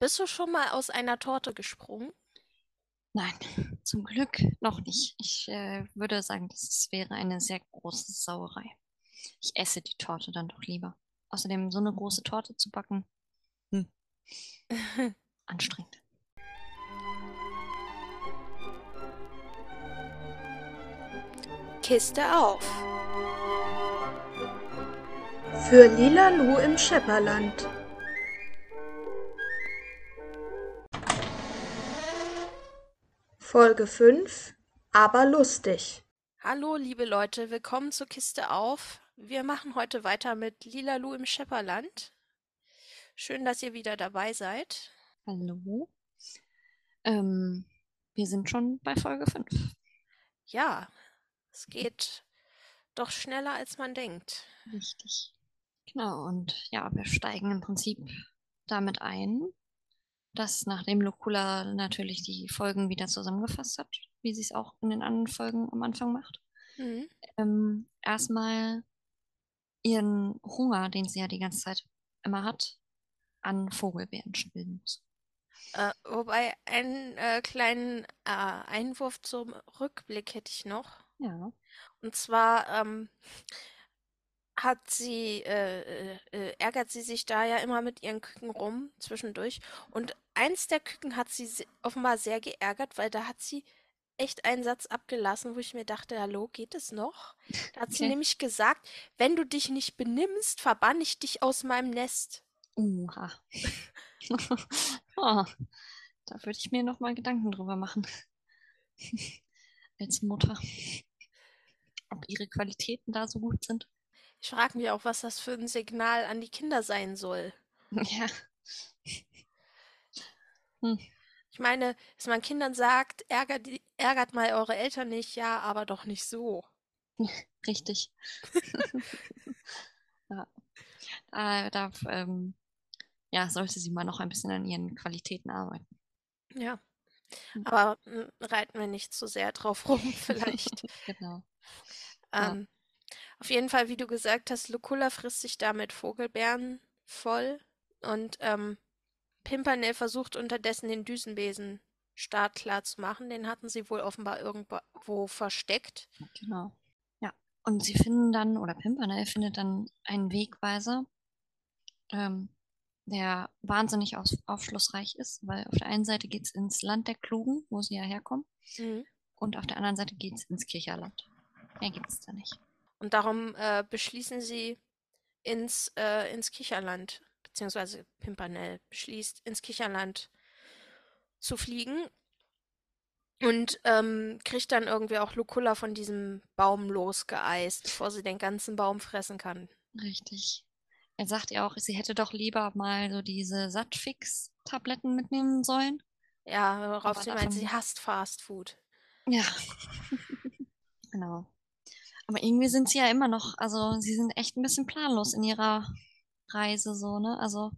Bist du schon mal aus einer Torte gesprungen? Nein, zum Glück noch nicht. Ich äh, würde sagen, das wäre eine sehr große Sauerei. Ich esse die Torte dann doch lieber. Außerdem so eine große Torte zu backen, hm. anstrengend. Kiste auf. Für Lila Lu im Schepperland. Folge 5 Aber lustig. Hallo, liebe Leute, willkommen zur Kiste auf. Wir machen heute weiter mit Lila Lu im Schepperland. Schön, dass ihr wieder dabei seid. Hallo. Ähm, wir sind schon bei Folge 5. Ja, es geht doch schneller, als man denkt. Richtig. Genau, und ja, wir steigen im Prinzip damit ein, dass nachdem Locula natürlich die Folgen wieder zusammengefasst hat, wie sie es auch in den anderen Folgen am Anfang macht, Mhm. ähm, erstmal ihren Hunger, den sie ja die ganze Zeit immer hat, an Vogelbeeren stillen muss. Äh, wobei einen äh, kleinen äh, Einwurf zum Rückblick hätte ich noch. Ja. Und zwar ähm, hat sie, äh, äh, ärgert sie sich da ja immer mit ihren Küken rum zwischendurch. Und eins der Küken hat sie offenbar sehr geärgert, weil da hat sie echt einen Satz abgelassen, wo ich mir dachte, hallo, geht es noch? Da hat sie Okay. nämlich gesagt, wenn du dich nicht benimmst, verbann ich dich aus meinem Nest. Uha. oh, da würde ich mir noch mal Gedanken drüber machen. Als Mutter. Ob ihre Qualitäten da so gut sind. Ich frage mich auch, was das für ein Signal an die Kinder sein soll. Ja. Hm. Ich meine, dass man Kindern sagt, ärgert, ärgert mal eure Eltern nicht, ja, aber doch nicht so. Richtig. ja. Da darf, ähm, ja, sollte sie mal noch ein bisschen an ihren Qualitäten arbeiten. Ja. Hm. Aber mm, reiten wir nicht zu sehr drauf rum, vielleicht. Genau. Ja. Auf jeden Fall, wie du gesagt hast, Lucula frisst sich da mit Vogelbeeren voll und ähm, Pimpernel versucht unterdessen den Düsenbesen startklar zu machen. Den hatten sie wohl offenbar irgendwo versteckt. Genau. Ja. Und sie finden dann, oder Pimpernel findet dann einen Wegweiser, ähm, der wahnsinnig aus, aufschlussreich ist, weil auf der einen Seite geht es ins Land der Klugen, wo sie ja herkommen, Mhm. und auf der anderen Seite geht es ins Kircherland. Mehr gibt es da nicht. Und darum äh, beschließen sie ins, äh, ins Kicherland, beziehungsweise Pimpernel beschließt, ins Kicherland zu fliegen und ähm, kriegt dann irgendwie auch Luculla von diesem Baum losgeeist, bevor sie den ganzen Baum fressen kann. Richtig. Er sagt ja auch, sie hätte doch lieber mal so diese Sattfix-Tabletten mitnehmen sollen. Ja, worauf Aber sie meint, sie hasst Fast Food. Ja. genau. Aber irgendwie sind sie ja immer noch, also sie sind echt ein bisschen planlos in ihrer Reise so, ne? Also,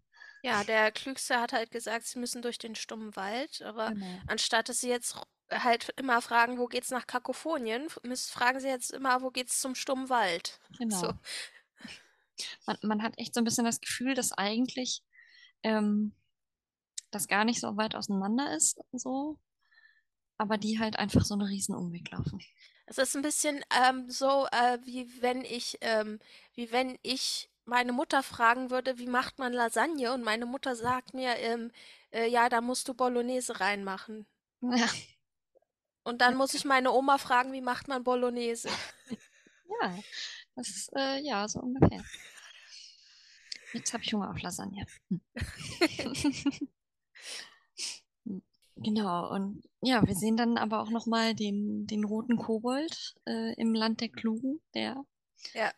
Ja, der Klügste hat halt gesagt, sie müssen durch den stummen Wald, aber genau. anstatt dass sie jetzt halt immer fragen, wo geht's nach Kakophonien, fragen sie jetzt immer, wo geht's zum stummen Wald. Genau. So. Man, man hat echt so ein bisschen das Gefühl, dass eigentlich ähm, das gar nicht so weit auseinander ist, so. Aber die halt einfach so einen riesen Umweg laufen. Es ist ein bisschen ähm, so, äh, wie wenn ich, ähm, wie wenn ich meine Mutter fragen würde, wie macht man Lasagne? Und meine Mutter sagt mir, ähm, äh, ja, da musst du Bolognese reinmachen. Ja, Und dann muss ich meine Oma fragen, wie macht man Bolognese? ja. Das ist, äh, ja, so ungefähr. Jetzt habe ich Hunger auf Lasagne. Hm. Genau, und ja, wir sehen dann aber auch nochmal den, den roten Kobold äh, im Land der Klugen, der Ja.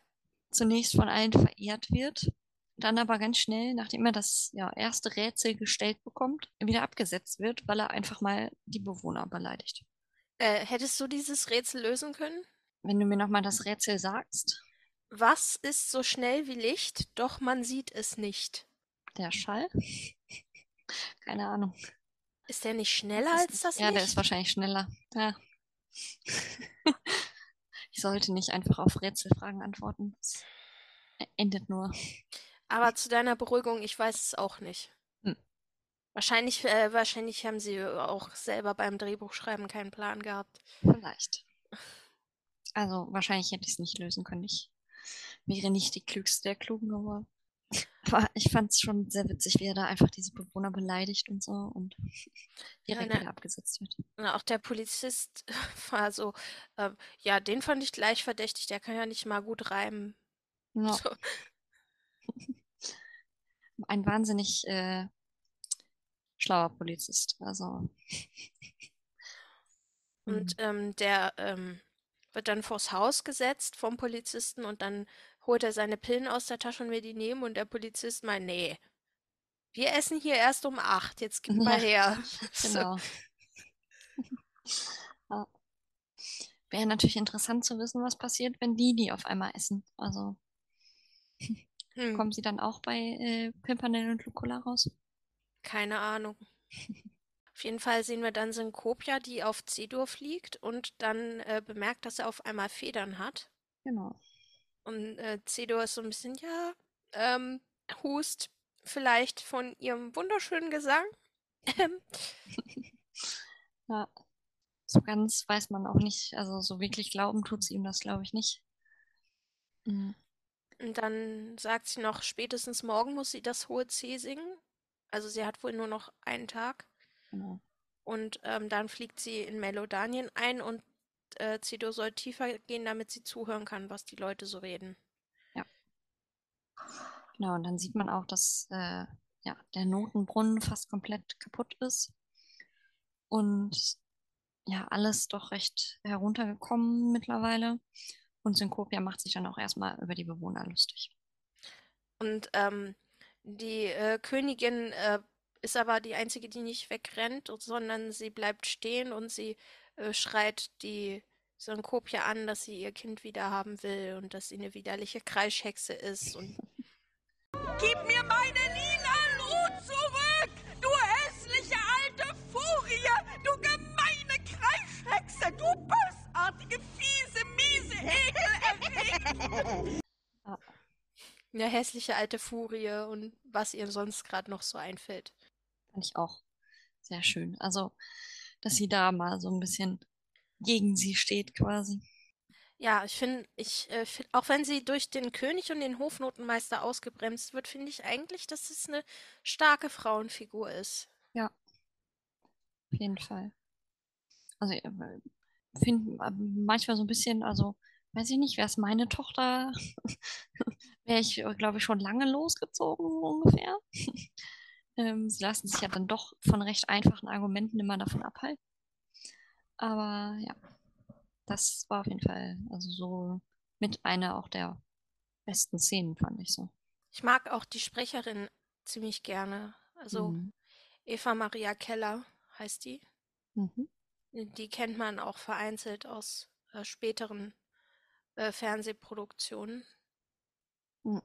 zunächst von allen verehrt wird, dann aber ganz schnell, nachdem er das ja, erste Rätsel gestellt bekommt, wieder abgesetzt wird, weil er einfach mal die Bewohner beleidigt. Äh, hättest du dieses Rätsel lösen können? Wenn du mir nochmal das Rätsel sagst, Was ist so schnell wie Licht, doch man sieht es nicht? der Schall? Keine Ahnung. Ist der nicht schneller als das Ja, der Licht? ist wahrscheinlich schneller. Ja. Ich sollte nicht einfach auf Rätselfragen antworten. Das endet nur. Aber zu deiner Beruhigung, ich weiß es auch nicht. Wahrscheinlich, äh, wahrscheinlich haben sie auch selber beim Drehbuchschreiben keinen Plan gehabt. Vielleicht. Also wahrscheinlich hätte ich es nicht lösen können. Ich wäre nicht die klügste der Klugen geworden. Aber ich fand es schon sehr witzig, wie er da einfach diese Bewohner beleidigt und so und direkt ne. wieder abgesetzt wird. Und auch der Polizist war so, äh, ja, den fand ich gleich verdächtig, der kann ja nicht mal gut reimen. Ja. So. Ein wahnsinnig äh, schlauer Polizist. Also. Und ähm, der ähm, wird dann vors Haus gesetzt vom Polizisten und dann holt er seine Pillen aus der Tasche und will die nehmen und der Polizist meint, nee, wir essen hier erst um acht, jetzt gib mal her. Genau. ja. Wäre natürlich interessant zu wissen, was passiert, wenn die die auf einmal essen. Also Hm, kommen sie dann auch bei äh, Pimpernel und Lucola raus? keine Ahnung. Auf jeden Fall sehen wir dann Synkopia, die auf Zedur fliegt und dann äh, bemerkt, dass er auf einmal Federn hat. Genau. Und äh, Zedur ist so ein bisschen, ja, ähm, hust vielleicht von ihrem wunderschönen Gesang. Ähm, Ja. So ganz weiß man auch nicht, also so wirklich glauben tut sie ihm das, glaube ich, nicht. Mhm. Und dann sagt sie noch, spätestens morgen muss sie das hohe C singen. Also sie hat wohl nur noch einen Tag. Genau. Und ähm, dann fliegt sie in Melodanien ein und äh, Zedur soll tiefer gehen, damit sie zuhören kann, was die Leute so reden. Genau, und dann sieht man auch, dass äh, ja, der Notenbrunnen fast komplett kaputt ist. Und ja, alles doch recht heruntergekommen mittlerweile. Und Synkopia macht sich dann auch erstmal über die Bewohner lustig. Und ähm, die äh, Königin äh, ist aber die einzige, die nicht wegrennt, sondern sie bleibt stehen und sie äh, schreit die Synkopia an, dass sie ihr Kind wieder haben will und dass sie eine widerliche Kreischhexe ist. Und Gib mir meine Lina Lu zurück! Du hässliche alte Furie! Du gemeine Kreischhexe! Du bösartige, fiese, miese, ekelerregende! eine hässliche alte Furie und was ihr sonst gerade noch so einfällt. Fand ich auch sehr schön. Also, dass sie da mal so ein bisschen gegen sie steht quasi. Ja, ich finde, ich, äh, find, auch wenn sie durch den König und den Hofnotenmeister ausgebremst wird, finde ich eigentlich, dass es eine starke Frauenfigur ist. Ja, auf jeden Fall. Also, ich finde manchmal so ein bisschen, also, weiß ich nicht, wäre es meine Tochter, wäre ich, glaube ich, schon lange losgezogen ungefähr. ähm, sie lassen sich ja dann doch von recht einfachen Argumenten immer davon abhalten. Aber ja, das war auf jeden Fall, also so mit einer auch der besten Szenen, fand ich so. Ich mag auch die Sprecherin ziemlich gerne. Also Mhm. Eva Maria Keller heißt die. Mhm. Die kennt man auch vereinzelt aus äh, späteren äh, Fernsehproduktionen. Mhm.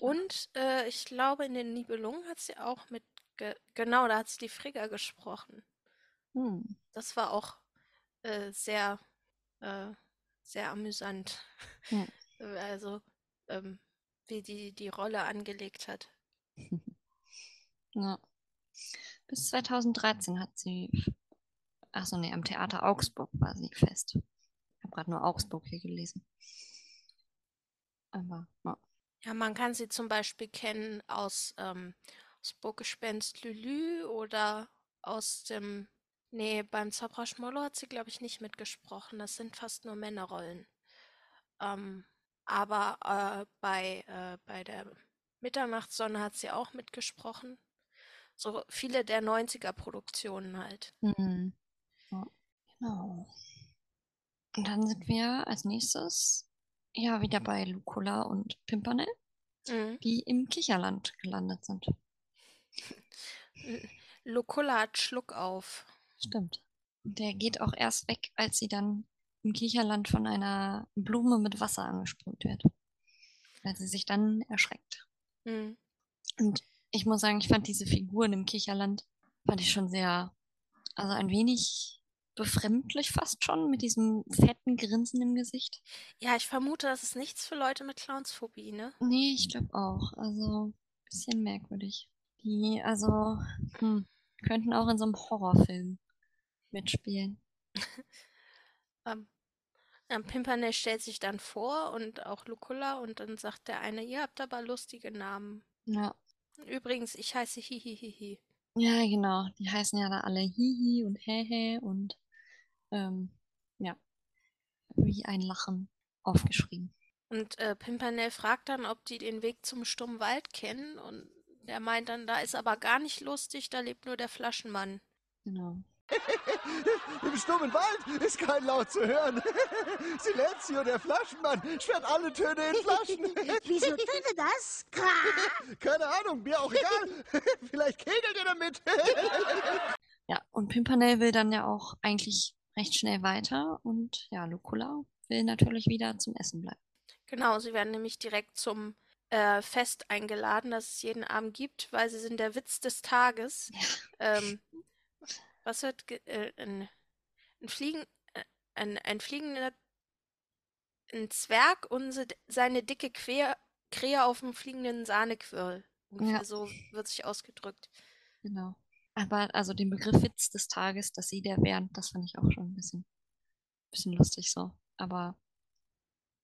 Und äh, ich glaube, in den Nibelungen hat sie auch mit, ge genau, da hat sie die Frigga gesprochen. Hm. Das war auch äh, sehr, äh, sehr amüsant. Ja. Äh, Also, ähm, wie die die Rolle angelegt hat. Ja. Bis 2013 hat sie, ach so, nee, am Theater Augsburg war sie fest. Ich habe gerade nur Augsburg hier gelesen. Aber, ja. Ja, man kann sie zum Beispiel kennen aus, ähm, aus Burggespenst Lülü oder aus dem, nee, beim Zauberer Schmollo hat sie, glaube ich, nicht mitgesprochen. Das sind fast nur Männerrollen. Ähm, aber äh, bei, äh, bei der Mitternachtssonne hat sie auch mitgesprochen. So viele der 90er-Produktionen halt. Mhm. ja. Genau. Und dann sind wir als nächstes ja wieder bei Lucola und Pimpernel, Mhm. die im Kicherland gelandet sind. L- Luculla hat Schluck auf. Stimmt. Der geht auch erst weg, als sie dann im Kicherland von einer Blume mit Wasser angesprüht wird. Weil sie sich dann erschreckt. Mhm. Und ich muss sagen, ich fand diese Figuren im Kicherland, fand ich schon sehr, also ein wenig befremdlich fast schon, mit diesem fetten Grinsen im Gesicht. Ja, ich vermute, das ist nichts für Leute mit Clownsphobie, ne? Nee, ich glaube auch. Also ein bisschen merkwürdig. Die also hm, könnten auch in so einem Horrorfilm mitspielen. Ähm, ja, Pimpernel stellt sich dann vor und auch Luculla und dann sagt der eine, ihr habt aber lustige Namen. Ja. Übrigens, ich heiße Hihihihi. Ja, genau. Die heißen ja da alle Hihi und Hehe und ähm, ja, wie ein Lachen aufgeschrieben. Und äh, Pimpernel fragt dann, ob die den Weg zum stummen Wald kennen und der meint dann, da ist aber gar nicht lustig, da lebt nur der Flaschenmann. Genau. Im stummen Wald ist kein Laut zu hören. Silenzio, der Flaschenmann, sperrt alle Töne in Flaschen. Wieso tut er das? Keine Ahnung, mir auch egal. Vielleicht kegelt ihr damit. Ja, und Pimpernel will dann ja auch eigentlich recht schnell weiter und ja, Lucula will natürlich wieder zum Essen bleiben. Genau, sie werden nämlich direkt zum äh, Fest eingeladen, das es jeden Abend gibt, weil sie sind der Witz des Tages. Ähm, was wird ge- äh, ein, ein Fliegen, äh, ein, ein fliegender ein Zwerg und se, seine dicke Quer, Krähe auf dem fliegenden Sahnequirl. Ungefähr Ja. so wird sich ausgedrückt. Genau. Aber also den Begriff Witz des Tages, dass sie der wären, das fand ich auch schon ein bisschen, bisschen lustig so. Aber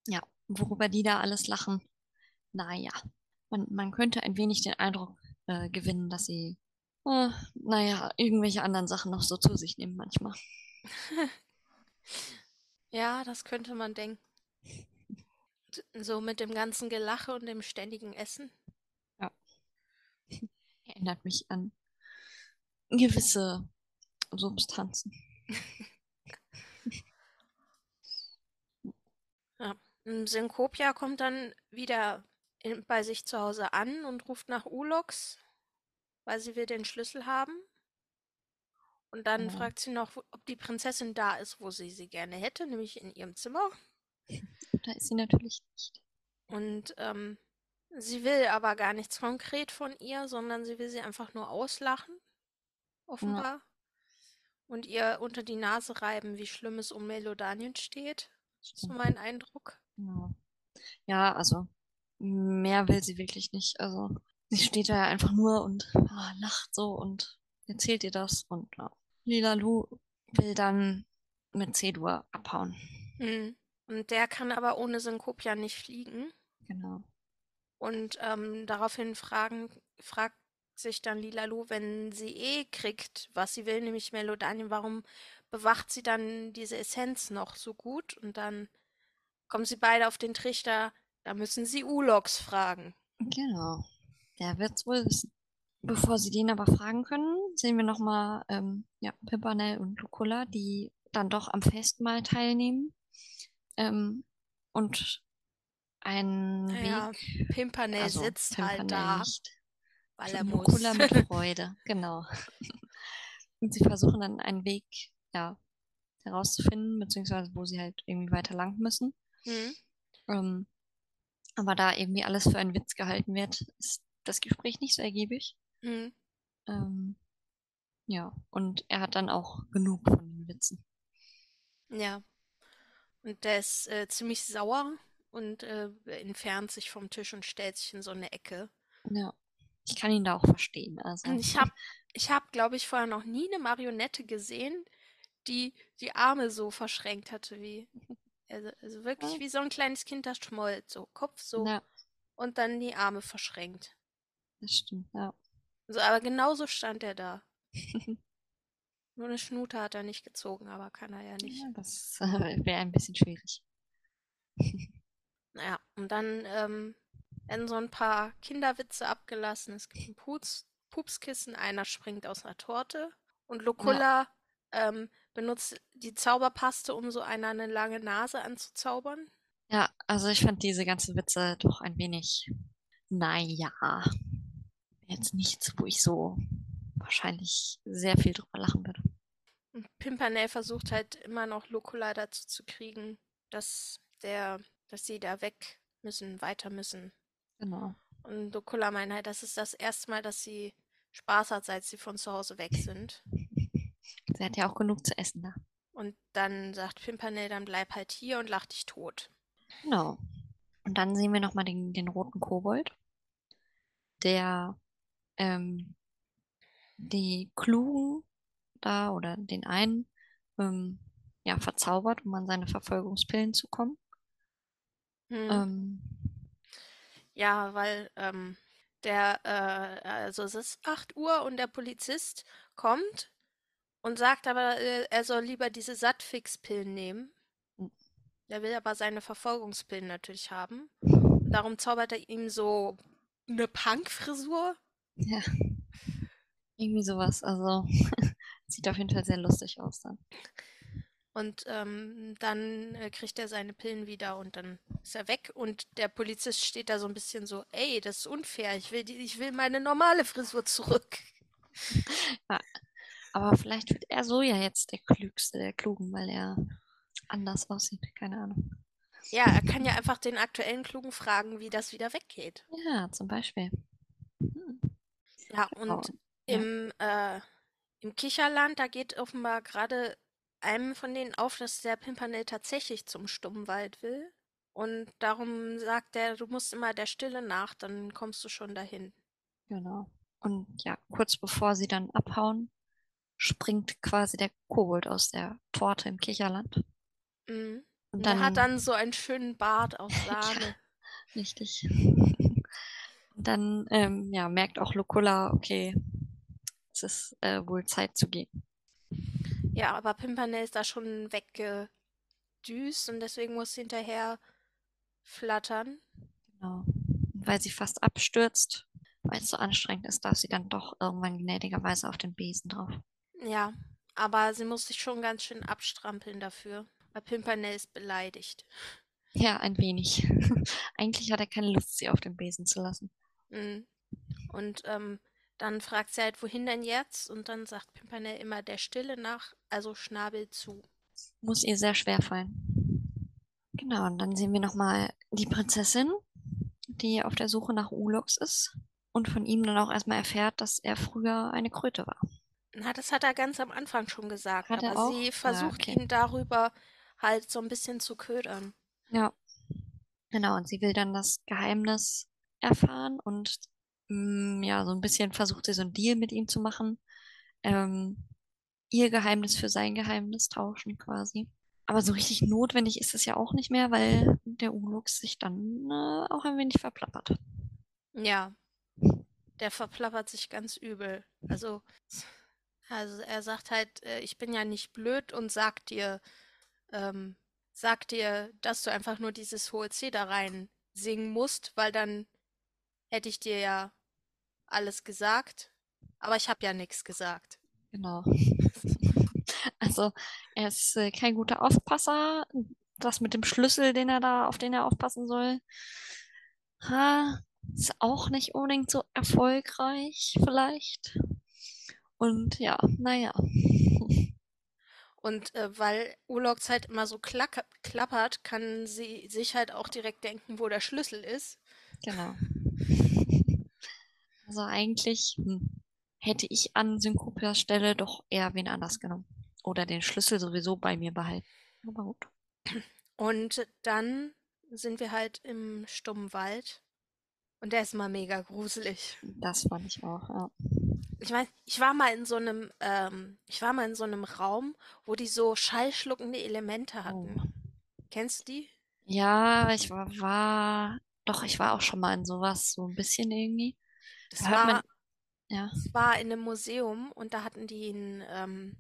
ja, worüber die da alles lachen, naja, man, man könnte ein wenig den Eindruck äh, gewinnen, dass sie, äh, naja, irgendwelche anderen Sachen noch so zu sich nehmen manchmal. Ja, das könnte man denken. So mit dem ganzen Gelache und dem ständigen Essen. Erinnert mich an gewisse Substanzen. Mm, Synkopia kommt dann wieder in, bei sich zu Hause an und ruft nach Ulox, weil sie will den Schlüssel haben. Und dann Ja. fragt sie noch, ob die Prinzessin da ist, wo sie sie gerne hätte, nämlich in ihrem Zimmer. Da ist sie natürlich nicht. Und ähm, sie will aber gar nichts konkret von ihr, sondern sie will sie einfach nur auslachen, offenbar. Und ihr unter die Nase reiben, wie schlimm es um Melodanien steht. Das ist mein Eindruck. Genau. Ja, also mehr will sie wirklich nicht. Also sie steht da ja einfach nur und ah, lacht so und erzählt ihr das und ja. Lila Lu will dann mit C-Dur abhauen. Mhm. Und der kann aber ohne Synkopia nicht fliegen. Genau. Und ähm, daraufhin fragen, fragt sich dann Lilalu, wenn sie eh kriegt, was sie will, nämlich Melodanien, warum bewacht sie dann diese Essenz noch so gut? Und dann kommen sie beide auf den Trichter, da müssen sie Ulox fragen. Genau. Der wird's wohl wissen. Bevor sie den aber fragen können, sehen wir nochmal ähm, ja, Pimpernel und Luculla, die dann doch am Festmahl teilnehmen. Ähm, und einen Naja, Weg, Pimpernel also sitzt halt Pimpernel da, nicht. Muss. Luculla mit Freude, genau. Und sie versuchen dann einen Weg, ja, herauszufinden, beziehungsweise wo sie halt irgendwie weiter lang müssen. Hm? Ähm, aber da irgendwie alles für einen Witz gehalten wird, ist das Gespräch nicht so ergiebig. Hm. Ähm, ja, und er hat dann auch genug von den Witzen. Ja. Und der ist äh, ziemlich sauer und äh, entfernt sich vom Tisch und stellt sich in so eine Ecke. Ja, ich kann ihn da auch verstehen. Also, ich habe, ich hab, glaube ich, vorher noch nie eine Marionette gesehen, die die Arme so verschränkt hatte wie. Also, also wirklich wie so ein kleines Kind, das schmollt. So Kopf so ja, und dann die Arme verschränkt. das stimmt, ja. So, aber genauso stand er da. Nur eine Schnute hat er nicht gezogen, aber kann er ja nicht. ja das äh, wäre ein bisschen schwierig. Naja, und dann ähm, werden so ein paar Kinderwitze abgelassen. Es gibt ein Pups, Pupskissen, einer springt aus einer Torte und Luculla ähm, benutzt die Zauberpaste, um so einer eine lange Nase anzuzaubern. Ja, also ich fand diese ganzen Witze doch ein wenig, naja, jetzt nichts, wo ich so wahrscheinlich sehr viel drüber lachen würde. Und Pimpernel versucht halt immer noch Luculla dazu zu kriegen, dass der, dass sie da weg müssen, weiter müssen. Genau. Und Luculla meint halt, das ist das erste Mal, dass sie Spaß hat, seit sie von zu Hause weg sind. Sie hat ja auch genug zu essen da. Und dann sagt Pimpernel, dann bleib halt hier und lach dich tot. Genau. Und dann sehen wir nochmal den, den roten Kobold, der ähm, die Klugen da oder den einen ähm, ja, verzaubert, um an seine Verfolgungspillen zu kommen. Hm. Ähm, Ja, weil ähm, der, äh, also es ist 8 Uhr und der Polizist kommt und sagt aber, äh, er soll lieber diese Sattfix-Pillen nehmen. Hm. Der will aber seine Verfolgungspillen natürlich haben. Darum zaubert er ihm so eine Punk-Frisur. ja, irgendwie sowas. Also sieht auf jeden Fall sehr lustig aus dann. Und ähm, dann äh, kriegt er seine Pillen wieder und dann ist er weg. Und der Polizist steht da so ein bisschen so, ey, das ist unfair. Ich will, die, ich will meine normale Frisur zurück. Aber vielleicht wird er so ja jetzt der Klügste der Klugen, weil er anders aussieht. Keine Ahnung. Ja, er kann ja einfach den aktuellen Klugen fragen, wie das wieder weggeht. Ja, zum Beispiel. Hm. Ja, Genau. und Ja. im, äh, im Kicherland, da geht offenbar gerade einem von denen auf, dass der Pimpernel tatsächlich zum Stummwald will. Und darum sagt er, du musst immer der Stille nach, dann kommst du schon dahin. Genau. Und ja, kurz bevor sie dann abhauen, springt quasi der Kobold aus der Torte im Kicherland. Mhm. Und Und er dann, hat dann so einen schönen Bart aus Sahne. richtig. Und dann ähm, ja, merkt auch Luculla, okay, es ist äh, wohl Zeit zu gehen. Ja, aber Pimpernel ist da schon weggedüst und deswegen muss sie hinterher flattern. Genau. Und weil sie fast abstürzt, weil es so anstrengend ist, darf sie dann doch irgendwann gnädigerweise auf den Besen drauf. Ja, aber sie muss sich schon ganz schön abstrampeln dafür, weil Pimpernel ist beleidigt. Ja, ein wenig. Eigentlich hat er keine Lust, sie auf den Besen zu lassen. Mhm. Und ähm, dann fragt sie halt, wohin denn jetzt? Und dann sagt Pimpernel immer der Stille nach, also Schnabel zu. Muss ihr sehr schwer fallen. Genau, und dann sehen wir nochmal die Prinzessin, die auf der Suche nach Ulox ist und von ihm dann auch erstmal erfährt, dass er früher eine Kröte war. Na, das hat er ganz am Anfang schon gesagt, Hat er aber auch? sie Ah, versucht okay. ihn darüber halt so ein bisschen zu ködern. Ja. Genau, und sie will dann das Geheimnis erfahren und mm, ja, so ein bisschen versucht sie so einen Deal mit ihm zu machen. Ähm, ihr Geheimnis für sein Geheimnis tauschen quasi. Aber so richtig notwendig ist es ja auch nicht mehr, weil der Ulux sich dann äh, auch ein wenig verplappert. Ja, der verplappert sich ganz übel. Also, also er sagt halt, äh, ich bin ja nicht blöd und sagt dir, ähm, sagt dir, dass du einfach nur dieses hohe C da rein singen musst, weil dann hätte ich dir ja alles gesagt. Aber ich habe ja nichts gesagt. Genau. Also, er ist äh, kein guter Aufpasser. Das mit dem Schlüssel, den er da, auf den er aufpassen soll, ha, ist auch nicht unbedingt so erfolgreich, vielleicht. Und ja, naja. Und äh, weil Urlaubs halt immer so klack klappert, kann sie sich halt auch direkt denken, wo der Schlüssel ist. Genau. Also eigentlich hm, hätte ich an Synkopias Stelle doch eher wen anders genommen. Oder den Schlüssel sowieso bei mir behalten. Aber gut. Und dann sind wir halt im stummen Wald. Und der ist mal mega gruselig. Das fand ich auch, ja. Ich meine, ich war mal in so einem, ähm, ich war mal in so einem Raum, wo die so schallschluckende Elemente hatten. Oh. Kennst du die? Ja, ich war, war, doch, ich war auch schon mal in sowas, so ein bisschen irgendwie. Das war, man, ja, das war in einem Museum und da hatten die ein, ähm,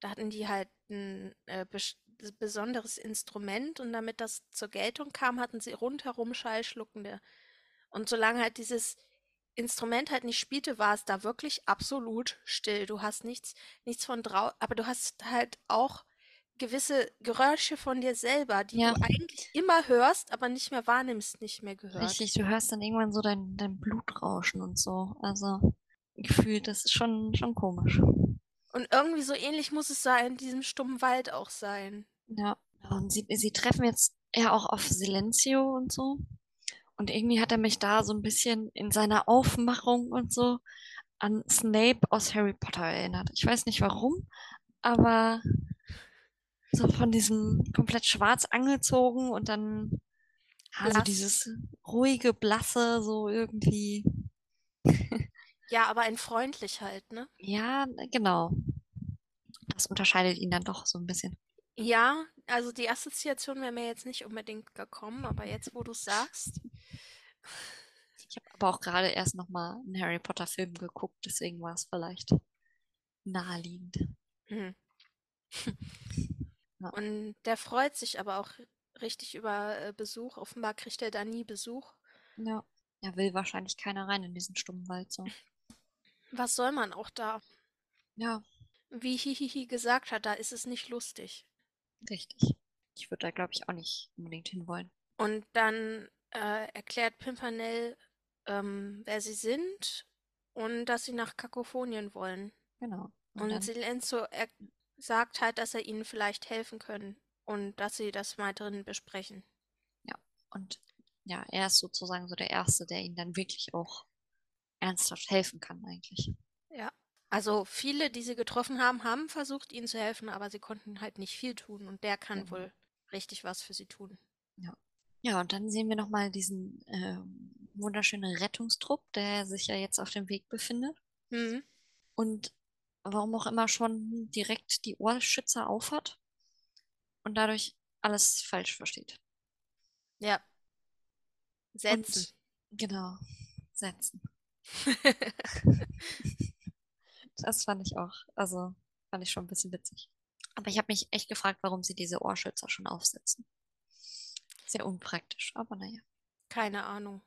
da hatten die halt ein äh, bes besonderes Instrument und damit das zur Geltung kam, hatten sie rundherum schallschluckende. Und solange halt dieses Instrument halt nicht spielte, war es da wirklich absolut still. Du hast nichts, nichts von drau, aber du hast halt auch gewisse Geräusche von dir selber, die Ja. du eigentlich immer hörst, aber nicht mehr wahrnimmst, nicht mehr gehört. richtig, du hörst dann irgendwann so dein, dein Blutrauschen und so. Also, gefühlt, das ist schon, schon komisch. Und irgendwie so ähnlich muss es da in diesem stummen Wald auch sein. Ja. Und sie, sie treffen jetzt ja auch auf Silencio und so. Und irgendwie hat er mich da so ein bisschen in seiner Aufmachung und so an Snape aus Harry Potter erinnert. Ich weiß nicht warum, aber so von diesem komplett schwarz angezogen und dann also Blass. dieses ruhige, blasse, so irgendwie. Ja, aber ein freundlich halt, ne? Ja, genau. Das unterscheidet ihn dann doch so ein bisschen. Ja, also die Assoziation wäre mir jetzt nicht unbedingt gekommen, aber jetzt, wo du es sagst, Ich habe aber auch gerade erst nochmal einen Harry Potter Film geguckt, deswegen war es vielleicht naheliegend. hm. Ja. Und der freut sich aber auch richtig über äh, Besuch. Offenbar kriegt er da nie Besuch. Ja. Er will wahrscheinlich keiner rein in diesen stummen Wald so. Was soll man auch da? Ja, Wie Hihihi gesagt hat, da ist es nicht lustig. richtig. Ich würde da, glaube ich, auch nicht unbedingt hinwollen. Und dann äh, erklärt Pimpernel, ähm, wer sie sind und dass sie nach Kakophonien wollen. Genau. Und Und Silenzo er sagt halt, dass er ihnen vielleicht helfen können und dass sie das mal drin besprechen. und ja, er ist sozusagen so der Erste, der ihnen dann wirklich auch ernsthaft helfen kann, eigentlich. Ja. Also viele, die sie getroffen haben, haben versucht, ihnen zu helfen, aber sie konnten halt nicht viel tun und der kann Genau. wohl richtig was für sie tun. Ja, und dann sehen wir nochmal diesen ähm, wunderschönen Rettungstrupp, der sich ja jetzt auf dem Weg befindet. Mhm. und warum auch immer schon direkt die Ohrschützer aufhat und dadurch alles falsch versteht. Ja. Setzen. Und, genau, setzen. Das fand ich auch, also fand ich schon ein bisschen witzig. Aber ich habe mich echt gefragt, warum sie diese Ohrschützer schon aufsetzen. Sehr unpraktisch, aber naja. Keine Ahnung.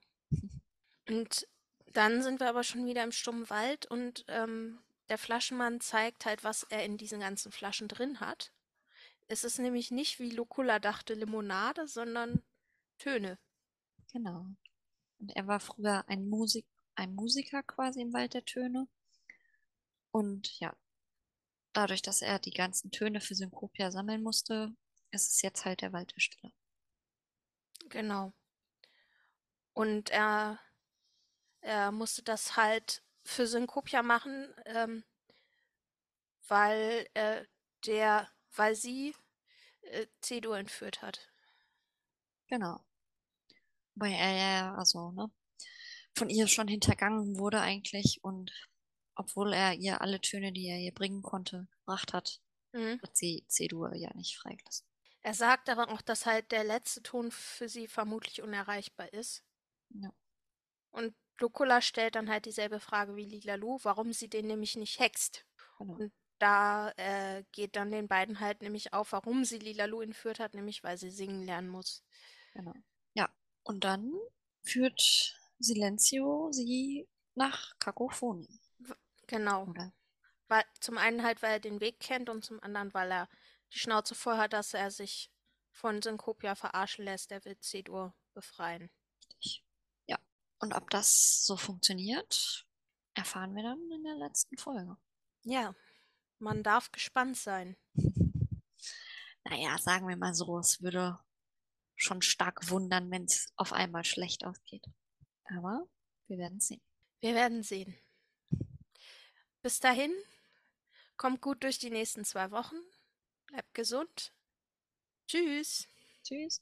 Und dann sind wir aber schon wieder im stummen Wald und ähm, der Flaschenmann zeigt halt, was er in diesen ganzen Flaschen drin hat. Es ist nämlich nicht, wie Locula dachte, Limonade, sondern Töne. Genau. Und er war früher ein Musik, ein Musiker quasi im Wald der Töne. Und ja, dadurch, dass er die ganzen Töne für Synkopia sammeln musste, ist es jetzt halt der Wald der Stille. Genau. Und er, er musste das halt für Synkopia machen, ähm, weil äh, der, weil sie äh, Cedur entführt hat. Genau. Weil er ja, also, ne, von ihr schon hintergangen wurde eigentlich und obwohl er ihr alle Töne, die er ihr bringen konnte, gebracht hat, Mhm. hat sie C-Dur ja nicht freigelassen. Er sagt aber auch, dass halt der letzte Ton für sie vermutlich unerreichbar ist. Ja. Und Lukula stellt dann halt dieselbe Frage wie Lilalu, warum sie den nämlich nicht hext. Genau. Und da äh, geht dann den beiden halt nämlich auf, warum sie Lilalu entführt hat, nämlich weil sie singen lernen muss. Genau. Ja. Und dann führt Silencio sie nach Kakophonien, Genau. oder? Weil, zum einen halt, weil er den Weg kennt und zum anderen, weil er die Schnauze voll hat, dass er sich von Synkopia verarschen lässt. Er will Cedur befreien. Und ob das so funktioniert, erfahren wir dann in der letzten Folge. Ja, man darf gespannt sein. Naja, sagen wir mal so, es würde schon stark wundern, wenn es auf einmal schlecht ausgeht. Aber wir werden sehen. Wir werden sehen. Bis dahin, kommt gut durch die nächsten zwei Wochen. Bleibt gesund. Tschüss. Tschüss.